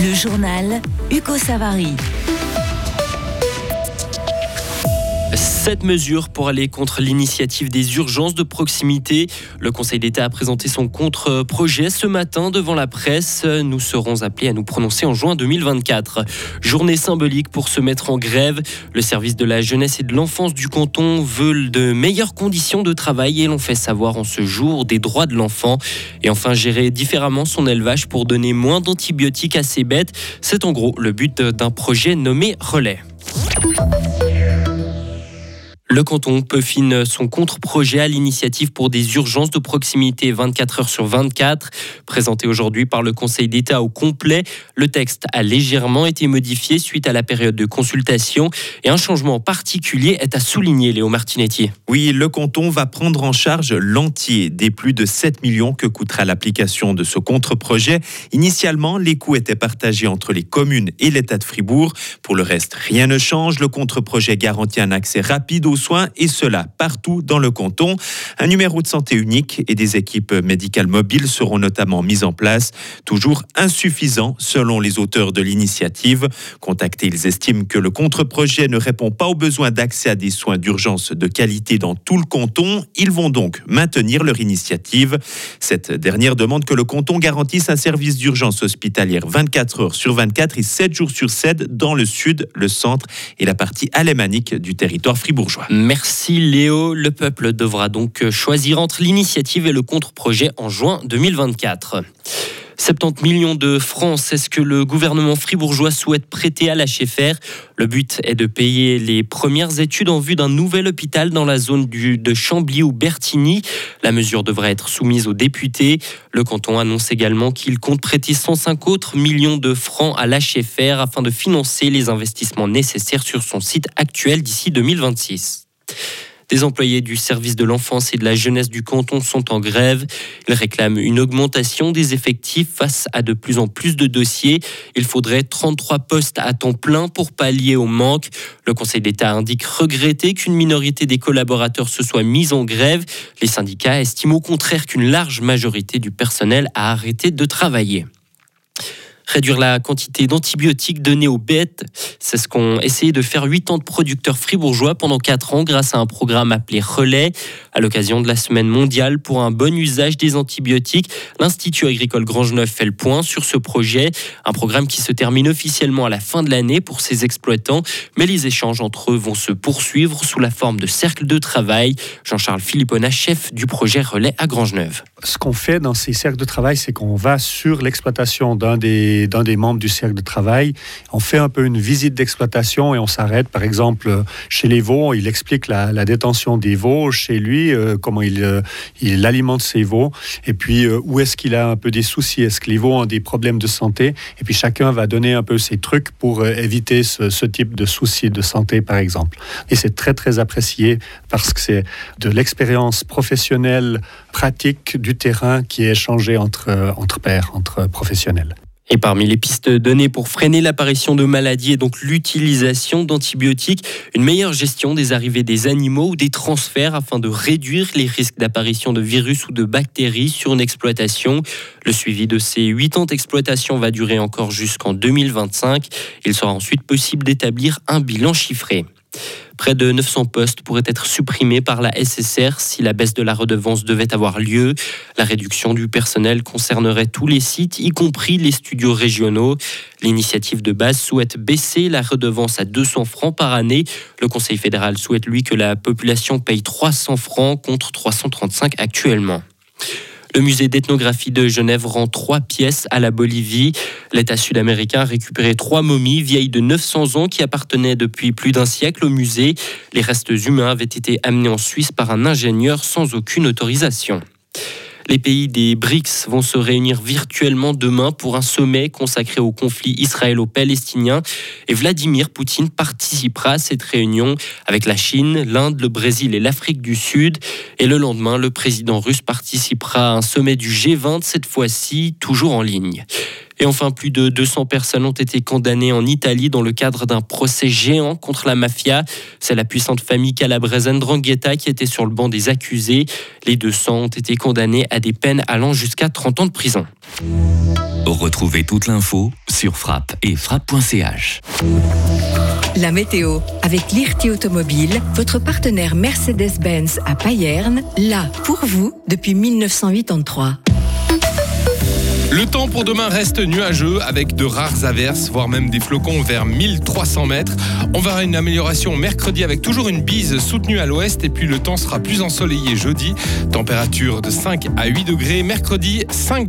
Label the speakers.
Speaker 1: Le journal Hugo Savary.
Speaker 2: Cette mesure pour aller contre l'initiative des urgences de proximité. Le Conseil d'État a présenté son contre-projet ce matin devant la presse. Nous serons appelés à nous prononcer en juin 2024. Journée symbolique pour se mettre en grève. Le service de la jeunesse et de l'enfance du canton veut de meilleures conditions de travail et l'on fait savoir en ce jour des droits de l'enfant. Et enfin, gérer différemment son élevage pour donner moins d'antibiotiques à ses bêtes. C'est en gros le but d'un projet nommé Relais. Le canton peaufine son contre-projet à l'initiative pour des urgences de proximité 24 heures sur 24. Présenté aujourd'hui par le Conseil d'État au complet, le texte a légèrement été modifié suite à la période de consultation et un changement particulier est à souligner, Léo Martinetti.
Speaker 3: Oui, le canton va prendre en charge l'entier des plus de 7 millions que coûtera l'application de ce contre-projet. Initialement, les coûts étaient partagés entre les communes et l'État de Fribourg. Pour le reste, rien ne change. Le contre-projet garantit un accès rapide aux soins et cela partout dans le canton. Un numéro de santé unique et des équipes médicales mobiles seront notamment mises en place, toujours insuffisants selon les auteurs de l'initiative. Contactés, ils estiment que le contre-projet ne répond pas aux besoins d'accès à des soins d'urgence de qualité dans tout le canton. Ils vont donc maintenir leur initiative. Cette dernière demande que le canton garantisse un service d'urgence hospitalière 24 heures sur 24 et 7 jours sur 7 dans le sud, le centre et la partie alémanique du territoire fribourgeois.
Speaker 2: Merci Léo. Le peuple devra donc choisir entre l'initiative et le contre-projet en juin 2024. 70 millions de francs, c'est ce que le gouvernement fribourgeois souhaite prêter à l'HFR. Le but est de payer les premières études en vue d'un nouvel hôpital dans la zone de Chambly ou Bertigny. La mesure devrait être soumise aux députés. Le canton annonce également qu'il compte prêter 105 autres millions de francs à l'HFR afin de financer les investissements nécessaires sur son site actuel d'ici 2026. Des employés du service de l'enfance et de la jeunesse du canton sont en grève. Ils réclament une augmentation des effectifs face à de plus en plus de dossiers. Il faudrait 33 postes à temps plein pour pallier au manque. Le Conseil d'État indique regretter qu'une minorité des collaborateurs se soit mise en grève. Les syndicats estiment au contraire qu'une large majorité du personnel a arrêté de travailler réduire la quantité d'antibiotiques donnés aux bêtes. C'est ce qu'ont essayé de faire 8 ans de producteurs fribourgeois pendant 4 ans grâce à un programme appelé Relais. À l'occasion de la semaine mondiale pour un bon usage des antibiotiques, l'Institut agricole Grange-Neuf fait le point sur ce projet. Un programme qui se termine officiellement à la fin de l'année pour ses exploitants, mais les échanges entre eux vont se poursuivre sous la forme de cercles de travail. Jean-Charles Philippona, chef du projet Relais à Grange-Neuve.
Speaker 4: Ce qu'on fait dans ces cercles de travail, c'est qu'on va sur l'exploitation d'un des membres du cercle de travail. On fait un peu une visite d'exploitation et on s'arrête, par exemple, chez les veaux. Il explique la, détention des veaux chez lui, euh, comment il, euh, alimente ses veaux, et puis euh, où est-ce qu'il a un peu des soucis, est-ce que les veaux ont des problèmes de santé, et puis chacun va donner un peu ses trucs pour éviter ce, ce type de soucis de santé, par exemple. Et c'est très, très apprécié parce que c'est de l'expérience professionnelle, pratique du terrain qui est échangée entre, entre pairs, entre professionnels.
Speaker 2: Et parmi les pistes données pour freiner l'apparition de maladies et donc l'utilisation d'antibiotiques, une meilleure gestion des arrivées des animaux ou des transferts afin de réduire les risques d'apparition de virus ou de bactéries sur une exploitation. Le suivi de ces 8 ans d'exploitation va durer encore jusqu'en 2025. Il sera ensuite possible d'établir un bilan chiffré. Près de 900 postes pourraient être supprimés par la SSR si la baisse de la redevance devait avoir lieu. La réduction du personnel concernerait tous les sites, y compris les studios régionaux. L'initiative de base souhaite baisser la redevance à 200 francs par année. Le Conseil fédéral souhaite, lui, que la population paye 300 francs contre 335 actuellement. Le musée d'ethnographie de Genève rend trois pièces à la Bolivie. L'État sud-américain a récupéré trois momies vieilles de 900 ans qui appartenaient depuis plus d'un siècle au musée. Les restes humains avaient été amenés en Suisse par un ingénieur sans aucune autorisation. Les pays des BRICS vont se réunir virtuellement demain pour un sommet consacré au conflit israélo-palestinien. Et Vladimir Poutine participera à cette réunion avec la Chine, l'Inde, le Brésil et l'Afrique du Sud. Et le lendemain, le président russe participera à un sommet du G20, cette fois-ci toujours en ligne. Et enfin, plus de 200 personnes ont été condamnées en Italie dans le cadre d'un procès géant contre la mafia. C'est la puissante famille calabraise Ndrangheta qui était sur le banc des accusés. Les 200 ont été condamnés à des peines allant jusqu'à 30 ans de prison.
Speaker 5: Retrouvez toute l'info sur frappe et frappe.ch.
Speaker 1: La météo avec l'IRT Automobile, votre partenaire Mercedes-Benz à Payerne, là pour vous depuis 1983.
Speaker 6: Le temps pour demain reste nuageux avec de rares averses, voire même des flocons vers 1300 mètres. On verra une amélioration mercredi avec toujours une bise soutenue à l'ouest et puis le temps sera plus ensoleillé jeudi. Température de 5 à 8 degrés. Mercredi, 5 degrés.